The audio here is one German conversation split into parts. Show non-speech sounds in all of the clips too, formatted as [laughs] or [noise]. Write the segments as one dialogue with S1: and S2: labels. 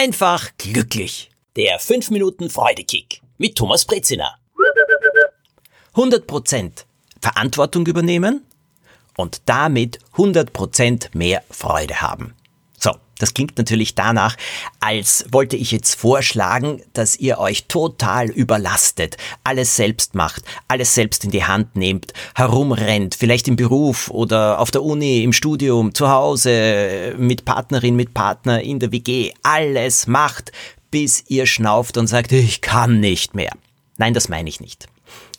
S1: einfach glücklich. Der 5 Minuten Freudekick mit Thomas Brezina. 100% Verantwortung übernehmen und damit 100% mehr Freude haben. Das klingt natürlich danach, als wollte ich jetzt vorschlagen, dass ihr euch total überlastet, alles selbst macht, alles selbst in die Hand nehmt, herumrennt, vielleicht im Beruf oder auf der Uni, im Studium, zu Hause, mit Partnerin, mit Partner, in der WG, alles macht, bis ihr schnauft und sagt, ich kann nicht mehr. Nein, das meine ich nicht.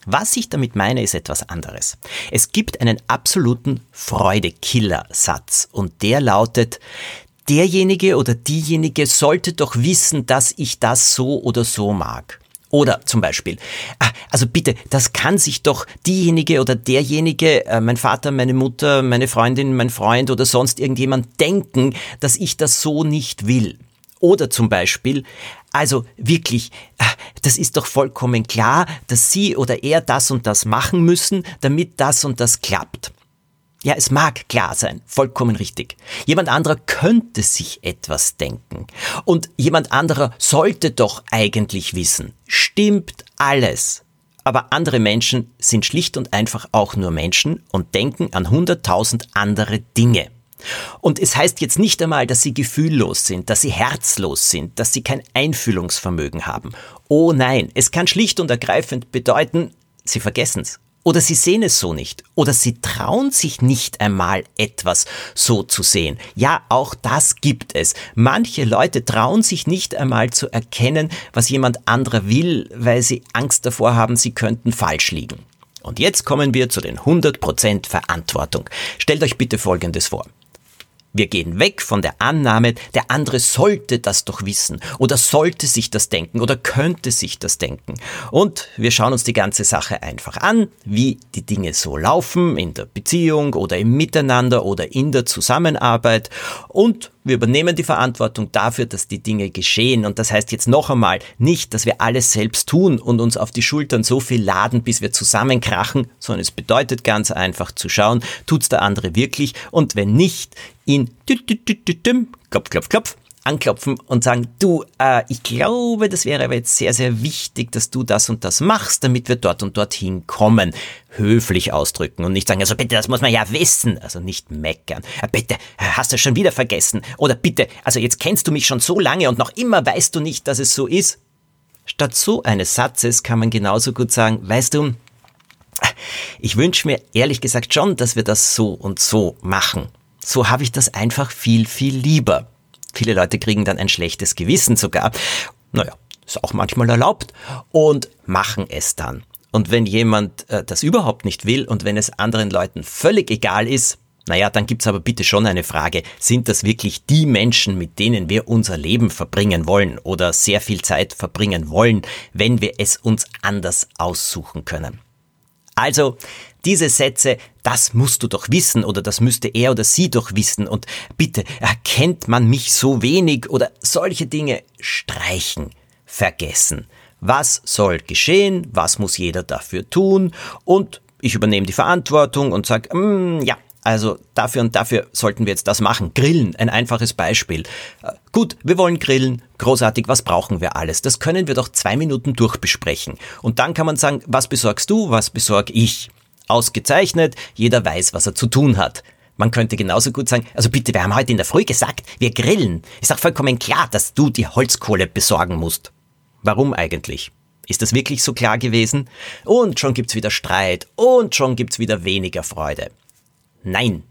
S1: Was ich damit meine, ist etwas anderes. Es gibt einen absoluten Freudekiller-Satz und der lautet, derjenige oder diejenige sollte doch wissen, dass ich das so oder so mag. Oder zum Beispiel, ah, also bitte, das kann sich doch diejenige oder derjenige, äh, mein Vater, meine Mutter, meine Freundin, mein Freund oder sonst irgendjemand denken, dass ich das so nicht will. Oder zum Beispiel, also wirklich, ah, das ist doch vollkommen klar, dass Sie oder er das und das machen müssen, damit das und das klappt. Ja, es mag klar sein, vollkommen richtig. Jemand anderer könnte sich etwas denken. Und jemand anderer sollte doch eigentlich wissen. Stimmt alles. Aber andere Menschen sind schlicht und einfach auch nur Menschen und denken an hunderttausend andere Dinge. Und es heißt jetzt nicht einmal, dass sie gefühllos sind, dass sie herzlos sind, dass sie kein Einfühlungsvermögen haben. Oh nein, es kann schlicht und ergreifend bedeuten, sie vergessen's oder sie sehen es so nicht. Oder sie trauen sich nicht einmal etwas so zu sehen. Ja, auch das gibt es. Manche Leute trauen sich nicht einmal zu erkennen, was jemand anderer will, weil sie Angst davor haben, sie könnten falsch liegen. Und jetzt kommen wir zu den 100% Verantwortung. Stellt euch bitte Folgendes vor. Wir gehen weg von der Annahme, der andere sollte das doch wissen oder sollte sich das denken oder könnte sich das denken. Und wir schauen uns die ganze Sache einfach an, wie die Dinge so laufen in der Beziehung oder im Miteinander oder in der Zusammenarbeit und wir übernehmen die Verantwortung dafür, dass die Dinge geschehen. Und das heißt jetzt noch einmal nicht, dass wir alles selbst tun und uns auf die Schultern so viel laden, bis wir zusammenkrachen, sondern es bedeutet ganz einfach zu schauen, tut's der andere wirklich? Und wenn nicht, ihn klopf, klopf, klopf, anklopfen und sagen, du, äh, ich glaube, das wäre aber jetzt sehr, sehr wichtig, dass du das und das machst, damit wir dort und dorthin kommen. Höflich ausdrücken und nicht sagen, also bitte, das muss man ja wissen, also nicht meckern. Äh, bitte, hast du schon wieder vergessen? Oder bitte, also jetzt kennst du mich schon so lange und noch immer weißt du nicht, dass es so ist. Statt so eines Satzes kann man genauso gut sagen, weißt du, ich wünsche mir ehrlich gesagt schon, dass wir das so und so machen. So habe ich das einfach viel, viel lieber. Viele Leute kriegen dann ein schlechtes Gewissen sogar. Naja, ist auch manchmal erlaubt und machen es dann. Und wenn jemand äh, das überhaupt nicht will und wenn es anderen Leuten völlig egal ist, naja, dann gibt's aber bitte schon eine Frage, sind das wirklich die Menschen, mit denen wir unser Leben verbringen wollen oder sehr viel Zeit verbringen wollen, wenn wir es uns anders aussuchen können? Also, diese Sätze, das musst du doch wissen oder das müsste er oder sie doch wissen und bitte erkennt man mich so wenig oder solche Dinge streichen, vergessen. Was soll geschehen? Was muss jeder dafür tun? Und ich übernehme die Verantwortung und sage, mm, ja, also dafür und dafür sollten wir jetzt das machen. Grillen, ein einfaches Beispiel. Äh, gut, wir wollen grillen. Großartig, was brauchen wir alles? Das können wir doch zwei Minuten durchbesprechen. Und dann kann man sagen, was besorgst du, was besorg ich? Ausgezeichnet, jeder weiß, was er zu tun hat. Man könnte genauso gut sagen, also bitte, wir haben heute in der Früh gesagt, wir grillen. Ist doch vollkommen klar, dass du die Holzkohle besorgen musst. Warum eigentlich? Ist das wirklich so klar gewesen? Und schon gibt's wieder Streit und schon gibt's wieder weniger Freude. Nein.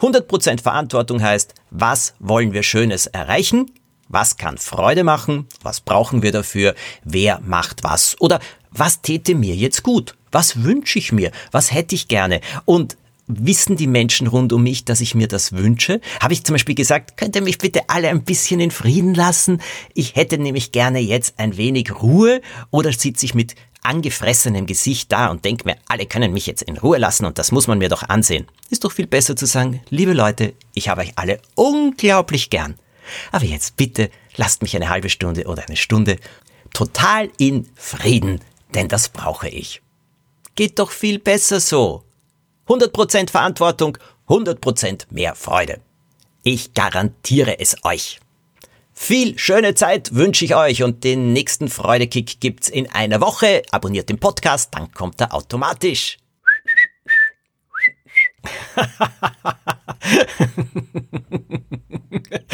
S1: 100% Verantwortung heißt, was wollen wir Schönes erreichen? Was kann Freude machen? Was brauchen wir dafür? Wer macht was? Oder was täte mir jetzt gut? Was wünsche ich mir? Was hätte ich gerne? Und wissen die Menschen rund um mich, dass ich mir das wünsche? Habe ich zum Beispiel gesagt, könnt ihr mich bitte alle ein bisschen in Frieden lassen? Ich hätte nämlich gerne jetzt ein wenig Ruhe oder sitze ich mit angefressenem Gesicht da und denke mir, alle können mich jetzt in Ruhe lassen und das muss man mir doch ansehen. Ist doch viel besser zu sagen, liebe Leute, ich habe euch alle unglaublich gern. Aber jetzt bitte lasst mich eine halbe Stunde oder eine Stunde total in Frieden, denn das brauche ich. Geht doch viel besser so. 100% Verantwortung, 100% mehr Freude. Ich garantiere es euch. Viel schöne Zeit wünsche ich euch und den nächsten Freudekick gibt's in einer Woche. Abonniert den Podcast, dann kommt er automatisch. [laughs]